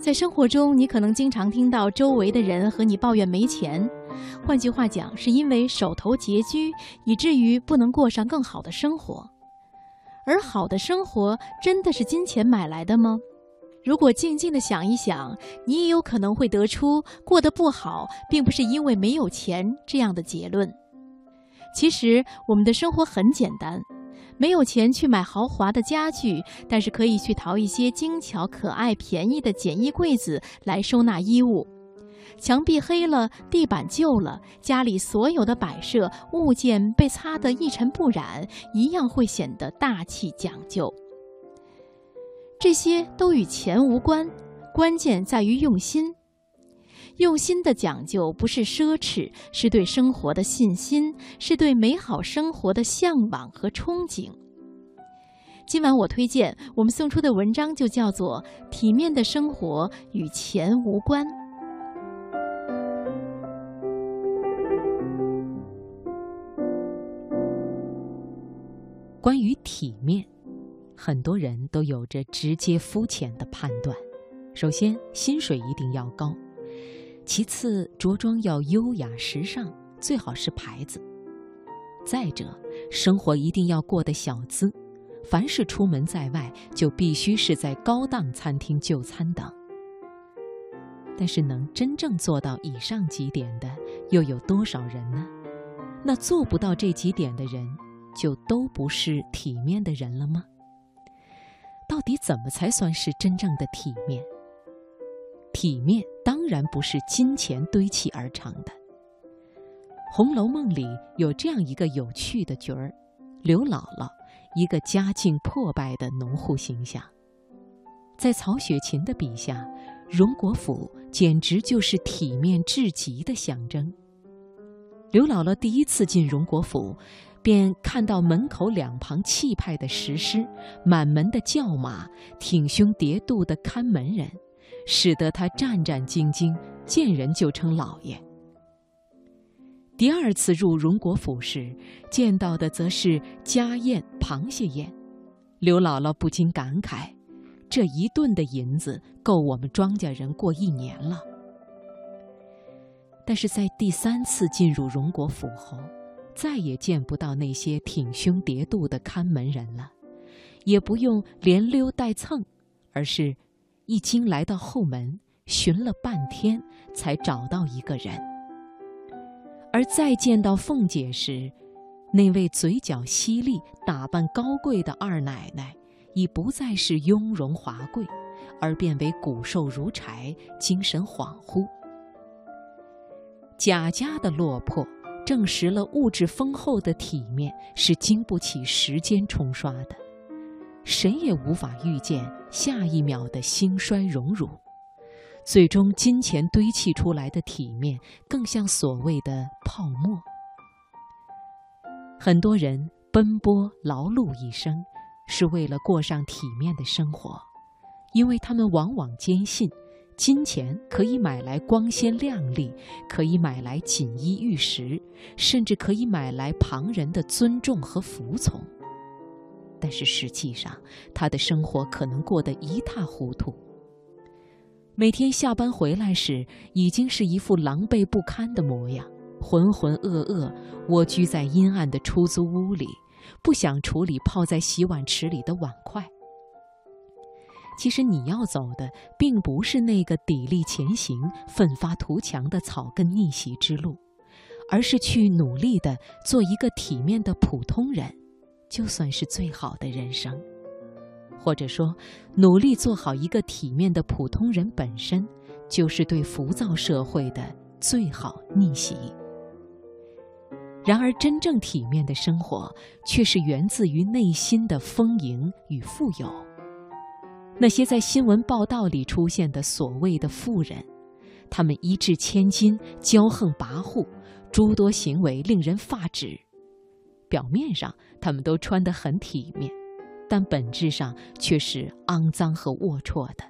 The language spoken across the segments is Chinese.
在生活中，你可能经常听到周围的人和你抱怨没钱，换句话讲，是因为手头拮据，以至于不能过上更好的生活。而好的生活真的是金钱买来的吗？如果静静的想一想，你也有可能会得出过得不好，并不是因为没有钱这样的结论。其实，我们的生活很简单。没有钱去买豪华的家具，但是可以去淘一些精巧、可爱、便宜的简易柜子来收纳衣物。墙壁黑了，地板旧了，家里所有的摆设物件被擦得一尘不染，一样会显得大气讲究。这些都与钱无关，关键在于用心。用心的讲究不是奢侈，是对生活的信心，是对美好生活的向往和憧憬。今晚我推荐我们送出的文章就叫做《体面的生活与钱无关》。关于体面，很多人都有着直接肤浅的判断。首先，薪水一定要高。其次，着装要优雅时尚，最好是牌子。再者，生活一定要过得小资，凡是出门在外，就必须是在高档餐厅就餐等。但是，能真正做到以上几点的，又有多少人呢？那做不到这几点的人，就都不是体面的人了吗？到底怎么才算是真正的体面？体面当然不是金钱堆砌而成的。《红楼梦》里有这样一个有趣的角儿，刘姥姥，一个家境破败的农户形象。在曹雪芹的笔下，荣国府简直就是体面至极的象征。刘姥姥第一次进荣国府，便看到门口两旁气派的石狮，满门的轿马，挺胸叠肚的看门人。使得他战战兢兢，见人就称老爷。第二次入荣国府时，见到的则是家宴螃蟹宴，刘姥姥不禁感慨：这一顿的银子够我们庄稼人过一年了。但是在第三次进入荣国府后，再也见不到那些挺胸叠肚的看门人了，也不用连溜带蹭，而是。一经来到后门，寻了半天才找到一个人。而再见到凤姐时，那位嘴角犀利、打扮高贵的二奶奶，已不再是雍容华贵，而变为骨瘦如柴、精神恍惚。贾家的落魄，证实了物质丰厚的体面是经不起时间冲刷的。谁也无法预见下一秒的兴衰荣辱，最终金钱堆砌出来的体面，更像所谓的泡沫。很多人奔波劳碌一生，是为了过上体面的生活，因为他们往往坚信，金钱可以买来光鲜亮丽，可以买来锦衣玉食，甚至可以买来旁人的尊重和服从。但是实际上，他的生活可能过得一塌糊涂。每天下班回来时，已经是一副狼狈不堪的模样，浑浑噩噩，蜗居在阴暗的出租屋里，不想处理泡在洗碗池里的碗筷。其实你要走的，并不是那个砥砺前行、奋发图强的草根逆袭之路，而是去努力的做一个体面的普通人。就算是最好的人生，或者说，努力做好一个体面的普通人本身，就是对浮躁社会的最好逆袭。然而，真正体面的生活，却是源自于内心的丰盈与富有。那些在新闻报道里出现的所谓的富人，他们一掷千金，骄横跋扈，诸多行为令人发指。表面上他们都穿得很体面，但本质上却是肮脏和龌龊的。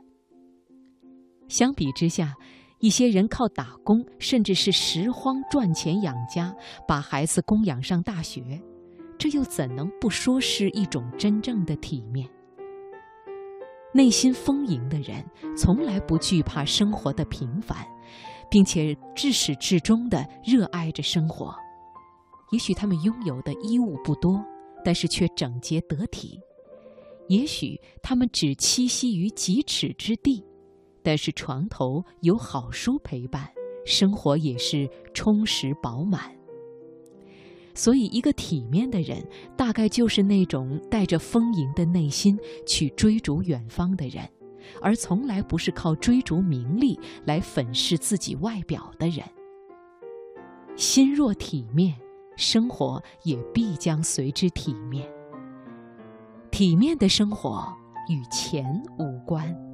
相比之下，一些人靠打工，甚至是拾荒赚钱养家，把孩子供养上大学，这又怎能不说是一种真正的体面？内心丰盈的人，从来不惧怕生活的平凡，并且至始至终的热爱着生活。也许他们拥有的衣物不多，但是却整洁得体；也许他们只栖息于几尺之地，但是床头有好书陪伴，生活也是充实饱满。所以，一个体面的人，大概就是那种带着丰盈的内心去追逐远方的人，而从来不是靠追逐名利来粉饰自己外表的人。心若体面，生活也必将随之体面。体面的生活与钱无关。